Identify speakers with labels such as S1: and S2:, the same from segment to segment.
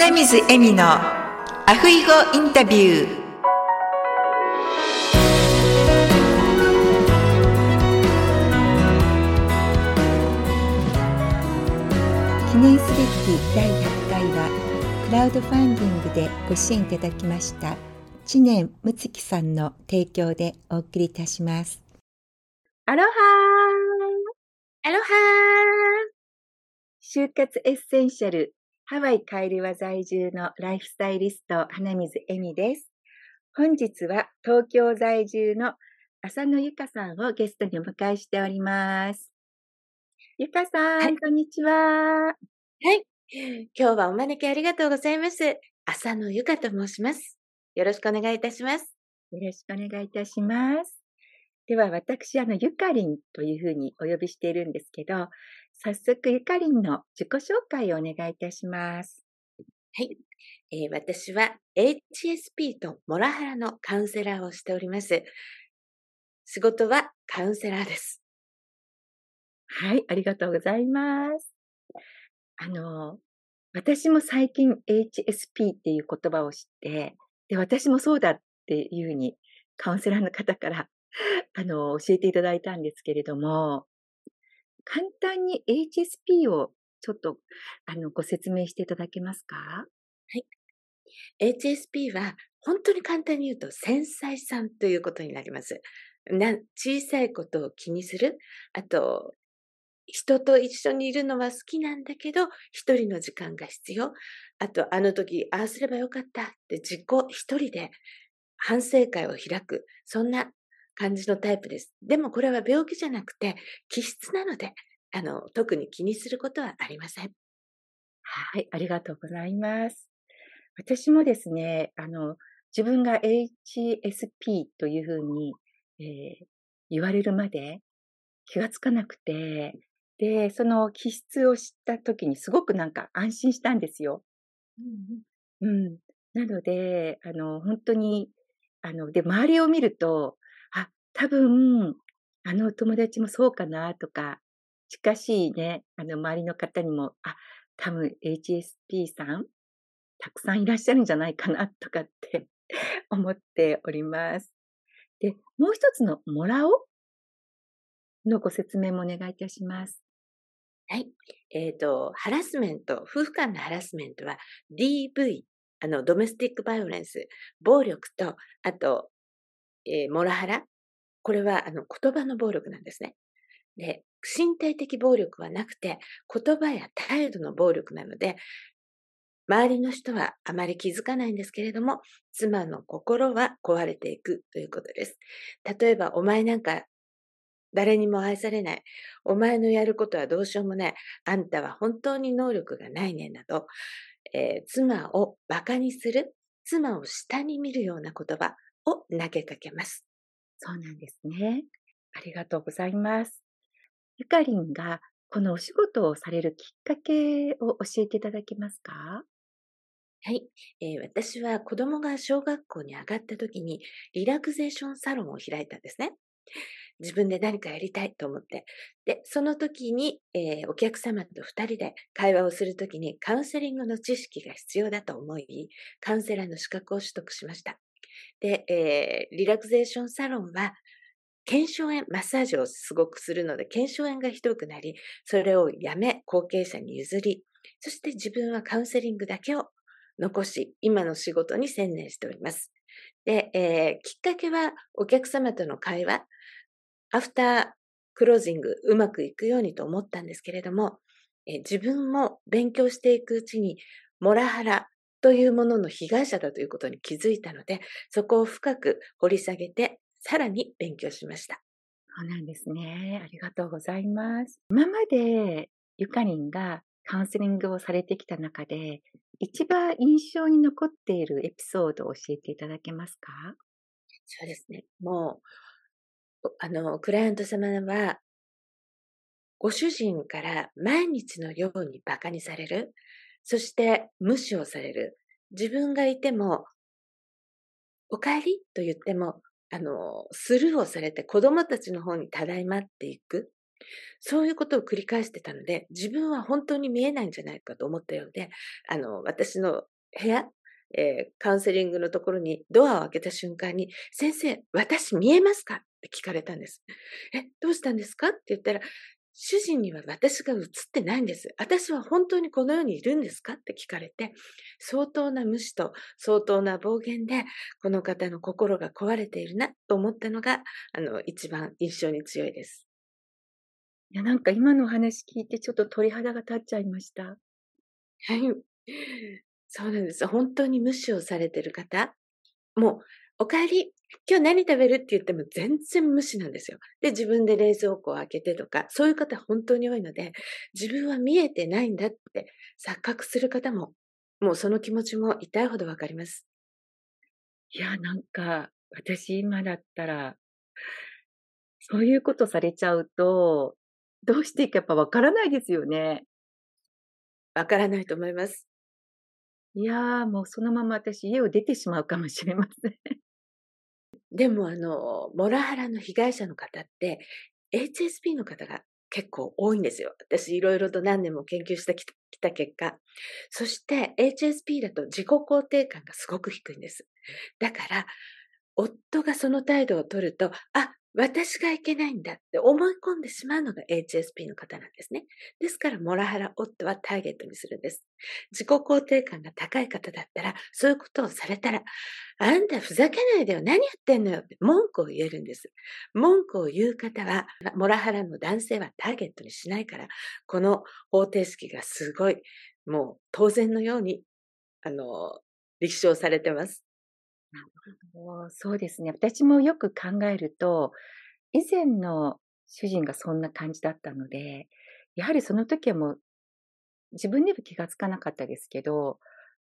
S1: 花水恵美のアフイゴインタビュー。記念すべき第100回はクラウドファンディングでご支援いただきました知念睦月さんの提供でお送りいたします。アロハ
S2: アロハ
S1: 就活エッセンシャルハワイカイルワ在住のライフスタイリスト花水恵美です。本日は東京在住の浅野ゆかさんをゲストにお迎えしております。ゆかさん、はい、こんにちは。は
S2: い。今日はお招きありがとうございます。浅野ゆかと申します。よろしくお願いいたします。
S1: よろしくお願いいたします。では、私、あの、ゆかりんというふうにお呼びしているんですけど、早速、ゆかりんの自己紹介をお願いいたします。
S2: はい。えー、私は HSP とモラハラのカウンセラーをしております。仕事はカウンセラーです。
S1: はい、ありがとうございます。あの、私も最近 HSP っていう言葉を知って、で、私もそうだっていうふうにカウンセラーの方からあの、教えていただいたんですけれども、簡単に HSP をちょっと、あの、ご説明していただけますか？は
S2: い。HSP は、本当に簡単に言うと、繊細さんということになります。な小さいことを気にする。あと、人と一緒にいるのは好きなんだけど、一人の時間が必要。あと、あの時、ああすればよかったって自己一人で反省会を開く。そんな感じのタイプです。でもこれは病気じゃなくて気質なので、あの、特に気にすることはありません。
S1: はい、ありがとうございます。私もですね、あの、自分が HSP というふうに、えー、言われるまで気がつかなくて、で、その気質を知った時にすごくなんか安心したんですよ。うん、うん。なので、あの、本当に、あの、で、周りを見ると、多分、あの友達もそうかなとか、近しいね、あの周りの方にも、あ、多分 HSP さん、たくさんいらっしゃるんじゃないかなとかって 思っております。で、もう一つのもらおのご説明もお願いいたします。
S2: はい。えっ、ー、と、ハラスメント、夫婦間のハラスメントは DV、あの、ドメスティックバイオレンス、暴力と、あと、えー、モラハラ、これはあの言葉の暴力なんですね。で、身体的暴力はなくて、言葉や態度の暴力なので、周りの人はあまり気づかないんですけれども、妻の心は壊れていくということです。例えば、お前なんか誰にも愛されない。お前のやることはどうしようもない。あんたは本当に能力がないね。など、えー、妻を馬鹿にする、妻を下に見るような言葉を投げかけます。
S1: そうなんですね。ありがとうございます。ゆかりんがこのお仕事をされるきっかけを教えていただけますか？
S2: はい、えー、私は子供が小学校に上がった時にリラクゼーションサロンを開いたんですね。自分で何かやりたいと思って。で、その時に、えー、お客様と二人で会話をするときにカウンセリングの知識が必要だと思い、カウンセラーの資格を取得しました。で、えー、リラクゼーションサロンは、腱鞘炎、マッサージをすごくするので、腱鞘炎がひどくなり、それをやめ、後継者に譲り、そして自分はカウンセリングだけを残し、今の仕事に専念しております。で、えー、きっかけはお客様との会話、アフタークロージングうまくいくようにと思ったんですけれども、えー、自分も勉強していくうちに、モラハラ、というものの被害者だということに気づいたので、そこを深く掘り下げて、さらに勉強しました。
S1: そうなんですね。ありがとうございます。今までゆかりんがカウンセリングをされてきた中で、一番印象に残っているエピソードを教えていただけますか？
S2: そうですね。もう、あの、クライアント様は、ご主人から毎日のように馬鹿にされる。そして無視をされる。自分がいても、お帰りと言っても、あの、スルーをされて子供たちの方にただいまっていく。そういうことを繰り返してたので、自分は本当に見えないんじゃないかと思ったようで、あの、私の部屋、えー、カウンセリングのところにドアを開けた瞬間に、先生、私見えますか？って聞かれたんです。え、どうしたんですか？って言ったら、主人には私が映ってないんです。私は本当にこの世にいるんですか？って聞かれて、相当な無視と相当な暴言で、この方の心が壊れているなと思ったのが、あの、一番印象に強いです。
S1: いや、なんか今のお話聞いてちょっと鳥肌が立っちゃいました。
S2: はい。そうなんです。本当に無視をされてる方、もう、お帰り、今日何食べる？って言っても全然無視なんですよ。で、自分で冷蔵庫を開けてとか、そういう方本当に多いので、自分は見えてないんだって錯覚する方も、もうその気持ちも痛いほどわかります。
S1: いや、なんか、私今だったら、そういうことされちゃうと、どうしていいかやっぱわからないですよね。
S2: わからないと思います。
S1: いやー、もうそのまま私家を出てしまうかもしれません。
S2: でもあの、モラハラの被害者の方って、HSP の方が結構多いんですよ。私いろいろと何年も研究してきた結果。そして HSP だと自己肯定感がすごく低いんです。だから、夫がその態度を取ると、あ、私がいけないんだって思い込んでしまうのが HSP の方なんですね。ですから、モラハラ夫はターゲットにするんです。自己肯定感が高い方だったら、そういうことをされたら、あんたふざけないでよ、何やってんのよって文句を言えるんです。文句を言う方は、モラハラの男性はターゲットにしないから、この方程式がすごい、もう当然のように、あの、立証されてます。
S1: そうですね。私もよく考えると、以前の主人がそんな感じだったので、やはりその時はもう自分では気がつかなかったですけど、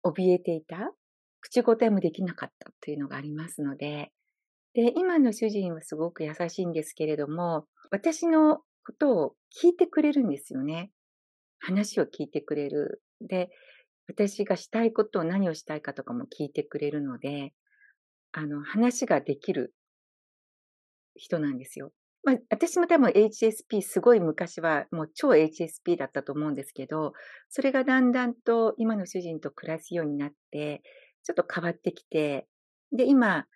S1: 怯えていた、口答えもできなかったというのがありますので、で、今の主人はすごく優しいんですけれども、私のことを聞いてくれるんですよね。話を聞いてくれる。で、私がしたいことを何をしたいかとかも聞いてくれるので、あの、話ができる人なんですよ。まあ、私も多分 HSP すごい昔はもう超 HSP だったと思うんですけど、それがだんだんと今の主人と暮らすようになって、ちょっと変わってきて、で、今、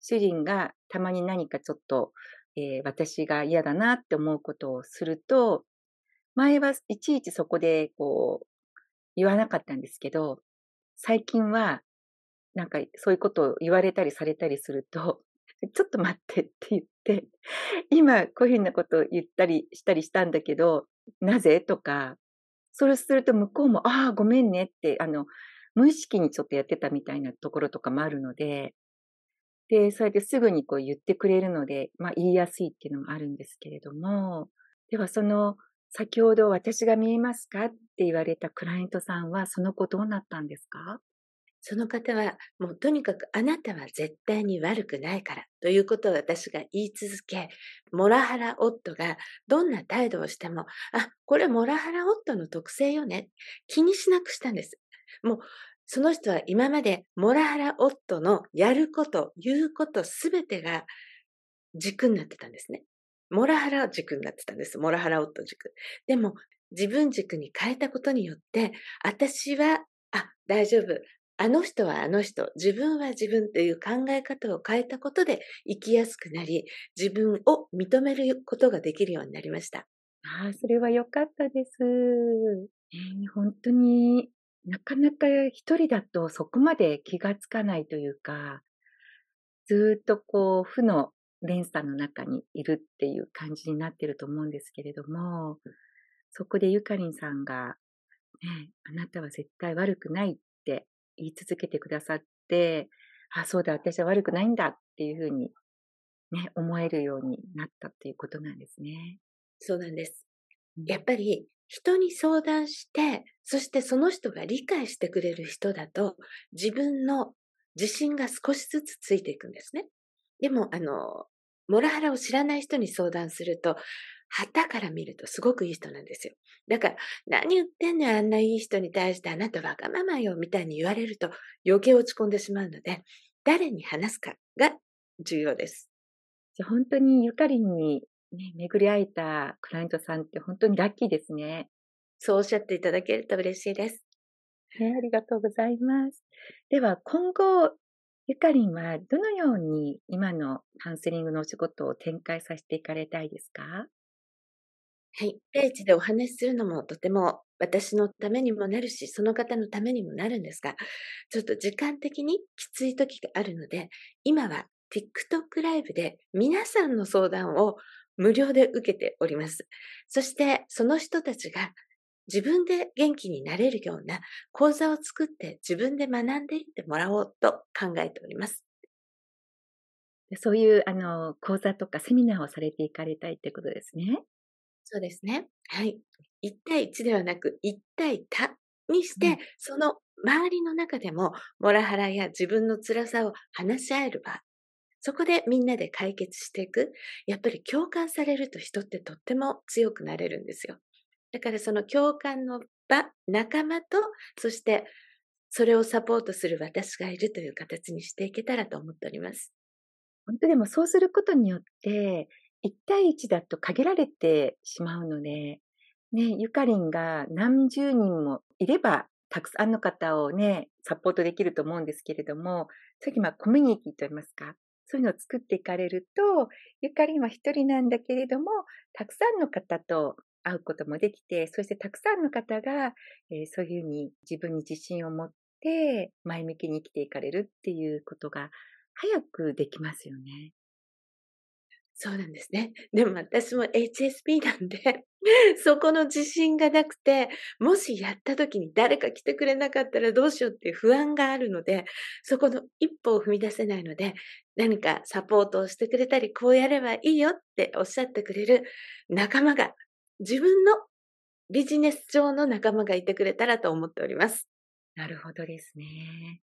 S1: 主人がたまに何かちょっと、えー、私が嫌だなって思うことをすると、前はいちいちそこでこう、言わなかったんですけど、最近はなんかそういうことを言われたりされたりすると、ちょっと待ってって言って、今こういうふうなことを言ったりしたりしたんだけど、なぜ？とか、それすると向こうも、ああ、ごめんねって、あの、無意識にちょっとやってたみたいなところとかもあるので、で、それですぐにこう言ってくれるので、まあ言いやすいっていうのもあるんですけれども、ではその、先ほど私が見えますかって言われたクライアントさんは、その後どうなったんですか？
S2: その方は、もうとにかくあなたは絶対に悪くないからということを私が言い続け、モラハラ夫がどんな態度をしても、あ、これモラハラ夫の特性よね。気にしなくしたんです。もう、その人は今までモラハラ夫のやること、言うことすべてが軸になってたんですね。モラハラ軸になってたんです。モラハラ夫軸。でも、自分軸に変えたことによって、私は、あ、大丈夫。あの人はあの人、自分は自分という考え方を変えたことで生きやすくなり、自分を認めることができるようになりました。
S1: ああ、それは良かったです。えー、本当になかなか一人だとそこまで気がつかないというか、ずっとこう負の連鎖の中にいるっていう感じになってると思うんですけれども、そこでゆかりんさんが、ね、あなたは絶対悪くない言い続けてくださって、あ、そうだ、私は悪くないんだっていうふうにね、思えるようになったっていうことなんですね。
S2: そうなんです。やっぱり人に相談して、そしてその人が理解してくれる人だと、自分の自信が少しずつついていくんですね。でも、あの、モラハラを知らない人に相談すると、旗から見るとすごくいい人なんですよ。だから、何言ってんのよ、あんないい人に対してあなたわがままよ、みたいに言われると余計落ち込んでしまうので、誰に話すかが重要です。
S1: じゃ本当にゆかりんにね、巡り会えたクライアントさんって本当にラッキーですね。
S2: そうおっしゃっていただけると嬉しいです。
S1: ね、ありがとうございます。では、今後、ゆかりんはどのように今のカウンセリングのお仕事を展開させていかれたいですか？
S2: はい。ページでお話しするのもとても私のためにもなるし、その方のためにもなるんですが、ちょっと時間的にきつい時があるので、今は TikTok ライブで皆さんの相談を無料で受けております。そしてその人たちが自分で元気になれるような講座を作って自分で学んでいってもらおうと考えております。
S1: そういう、あの、講座とかセミナーをされていかれたいってことですね。
S2: そうですね。はい。1対1ではなく、1対多にして、
S1: うん
S2: その周りの中でも、モラハラや自分の辛さを話し合える場。そこでみんなで解決していく。やっぱり共感されると人ってとっても強くなれるんですよ。だからその共感の場、仲間と、そしてそれをサポートする私がいるという形にしていけたらと思っております。
S1: 本当でもそうすることによって、1対1だと限られてしまうので、ね、ゆかりんが何十人もいれば、たくさんの方をね、サポートできると思うんですけれども、さっきまあコミュニティと言いますか、そういうのを作っていかれると、ゆかりんは一人なんだけれども、たくさんの方と会うこともできて、そしてたくさんの方が、えーそういうふうに自分に自信を持って前向きに生きていかれるっていうことが早くできますよね。
S2: そうなんですね。でも私も HSP なんで、そこの自信がなくて、もしやった時に誰か来てくれなかったらどうしようっていう不安があるので、そこの一歩を踏み出せないので、何かサポートをしてくれたり、こうやればいいよっておっしゃってくれる仲間が、自分のビジネス上の仲間がいてくれたらと思っております。
S1: なるほどですね。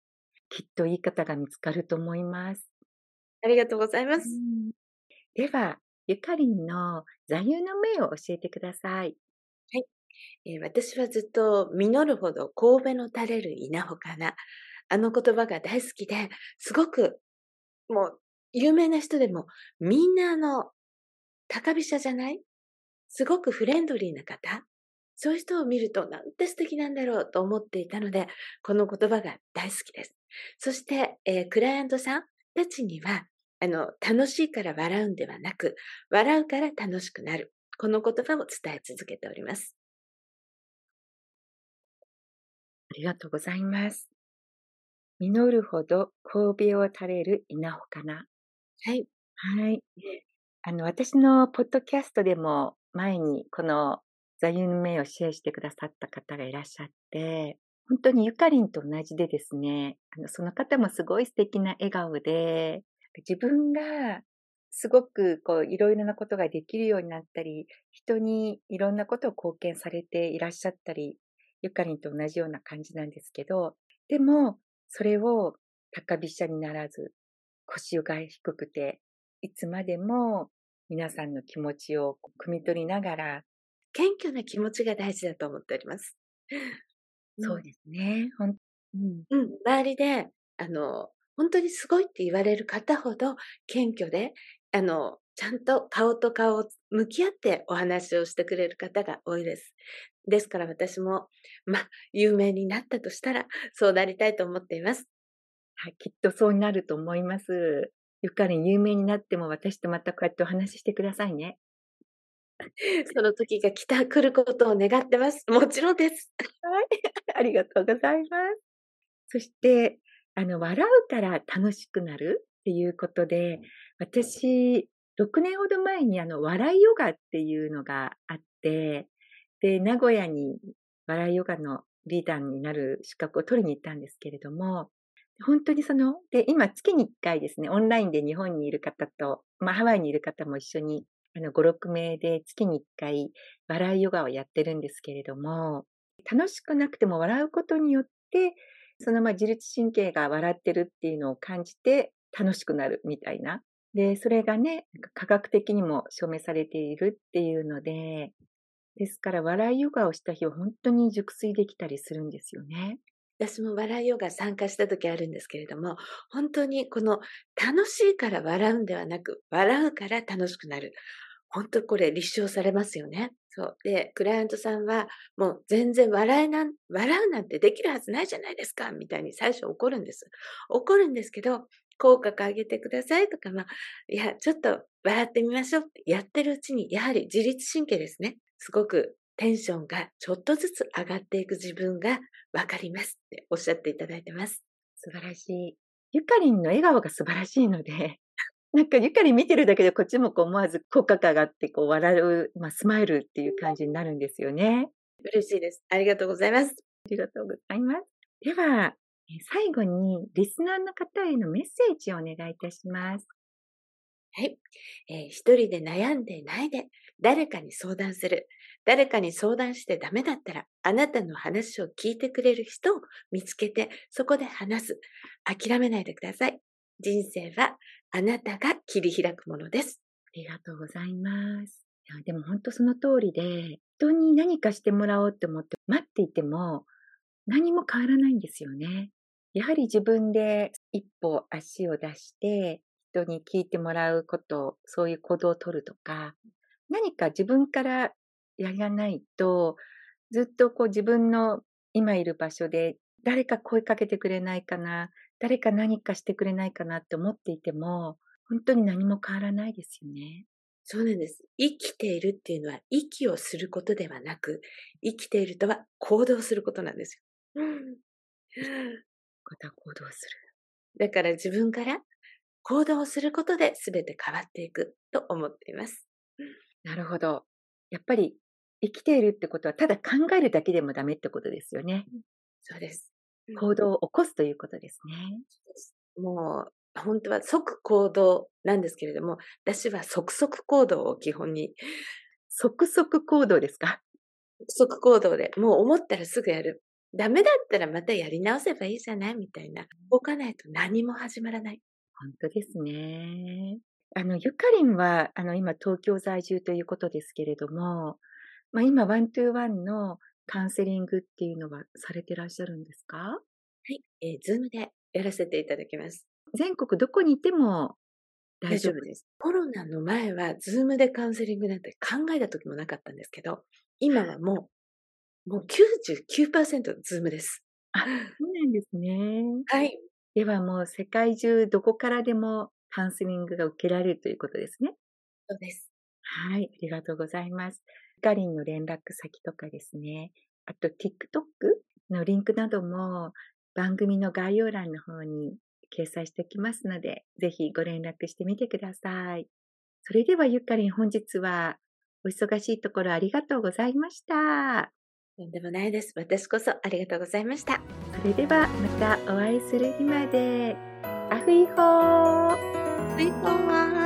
S1: きっといい方が見つかると思います。
S2: ありがとうございます。
S1: では、ゆかりんの座右の銘を教えてください。
S2: はいえー私はずっと実るほど神戸の垂れる稲穂かな。あの言葉が大好きで、すごくもう有名な人でもみんなあの高飛車じゃない？すごくフレンドリーな方？そういう人を見るとなんて素敵なんだろうと思っていたので、この言葉が大好きです。そして、えークライアントさんたちには、あの、楽しいから笑うんではなく、笑うから楽しくなる。この言葉を伝え続けております。
S1: ありがとうございます。実るほど神戸を垂れる稲穂かな。
S2: はい。
S1: はい。あの、私のポッドキャストでも前にこの座右の銘をシェアしてくださった方がいらっしゃって、本当にゆかりんと同じでですね、あのその方もすごい素敵な笑顔で、自分がすごくこういろいろなことができるようになったり、人にいろんなことを貢献されていらっしゃったり、ゆかりんと同じような感じなんですけど、でもそれを高飛車にならず、腰が低くて、いつまでも皆さんの気持ちを汲み取りながら、
S2: 謙虚な気持ちが大事だと思っております。
S1: そうですね。うん、
S2: うん、周りで、あの、本当にすごいって言われる方ほど謙虚で、あの、ちゃんと顔と顔を向き合ってお話をしてくれる方が多いです。ですから私も、まあ、有名になったとしたら、そうなりたいと思っています。
S1: はい、きっとそうなると思います。ゆかりん有名になっても私とまたこうやってお話ししてくださいね。
S2: その時が来た、来ることを願ってます。もちろんです。
S1: ありがとうございます。そして、あの、笑うから楽しくなるっていうことで、私、6年ほど前にあの、笑いヨガっていうのがあって、で、名古屋に笑いヨガのリーダーになる資格を取りに行ったんですけれども、本当にその、で、今月に1回ですね、オンラインで日本にいる方と、まあ、ハワイにいる方も一緒に、あの、5、6名で月に1回笑いヨガをやってるんですけれども、楽しくなくても笑うことによって、そのまあ自律神経が笑ってるっていうのを感じて楽しくなるみたいな。で、それがね、科学的にも証明されているっていうので、ですから笑いヨガをした日は本当に熟睡できたりするんですよね。
S2: 私も笑いヨガ参加した時あるんですけれども、本当にこの楽しいから笑うんではなく、笑うから楽しくなる。本当これ立証されますよね。そう。で、クライアントさんは、もう全然笑えなん、笑うなんてできるはずないじゃないですか、みたいに最初怒るんです。怒るんですけど、口角上げてくださいとか、まあ、いや、ちょっと笑ってみましょうってやってるうちに、やはり自律神経ですね。すごくテンションがちょっとずつ上がっていく自分がわかりますっておっしゃっていただいてます。
S1: 素晴らしい。ゆかりんの笑顔が素晴らしいので、なんかゆかり見てるだけでこっちもこう思わず口角上がってこう笑う、まあ、スマイルっていう感じになるんですよね。
S2: 嬉しいです。ありがとうございます。
S1: ありがとうございます。では、最後にリスナーの方へのメッセージをお願いいたします。
S2: はい。えー、一人で悩んでないで、誰かに相談する。誰かに相談してダメだったら、あなたの話を聞いてくれる人を見つけて、そこで話す。諦めないでください。人生はあなたが切り開くものです。
S1: ありがとうございます。いやでも本当その通りで、人に何かしてもらおうって思って待っていても何も変わらないんですよね。やはり自分で一歩足を出して人に聞いてもらうこと、そういう行動をとるとか、何か自分からやらないと、ずっとこう自分の今いる場所で誰か声かけてくれないかな、誰か何かしてくれないかなって思っていても、本当に何も変わらないですよね。
S2: そうなんです。生きているっていうのは息をすることではなく、生きているとは行動することなんですよ。うん。
S1: また行動す
S2: る。だから自分から行動することで全て変わっていくと思っています。
S1: なるほど。やっぱり生きているってことはただ考えるだけでもダメってことですよね。
S2: そうです。
S1: 行動を起こすということですね。
S2: もう、本当は即行動なんですけれども、私は即速行動を基本に。
S1: 即速行動ですか？
S2: 即行動で、もう思ったらすぐやる。ダメだったらまたやり直せばいいじゃない？みたいな。動かないと何も始まらない。
S1: 本当ですね。あの、ゆかりんは、あの、今東京在住ということですけれども、まあ今、 one-to-one のカウンセリングっていうのはされてらっしゃるんですか？は
S2: い、えー、ズームでやらせていただきます。
S1: 全国どこにいても大丈夫
S2: です。コロナの前はズームでカウンセリングなんて考えた時もなかったんですけど、今はもう、もう99%ズームです。
S1: あ、そうなんですね。
S2: はい。
S1: ではもう世界中どこからでもカウンセリングが受けられるということですね。
S2: そうです。
S1: はい、ありがとうございます。かりんの連絡先とかですね、あと TikTok のリンクなども番組の概要欄の方に掲載しておきますので、ぜひご連絡してみてください。それではゆかりん本日はお忙しいところありがとうございました。
S2: とんでもないです。私こそありがとうございました。
S1: それではまたお会いする日まで。アフイホー
S2: アフイホー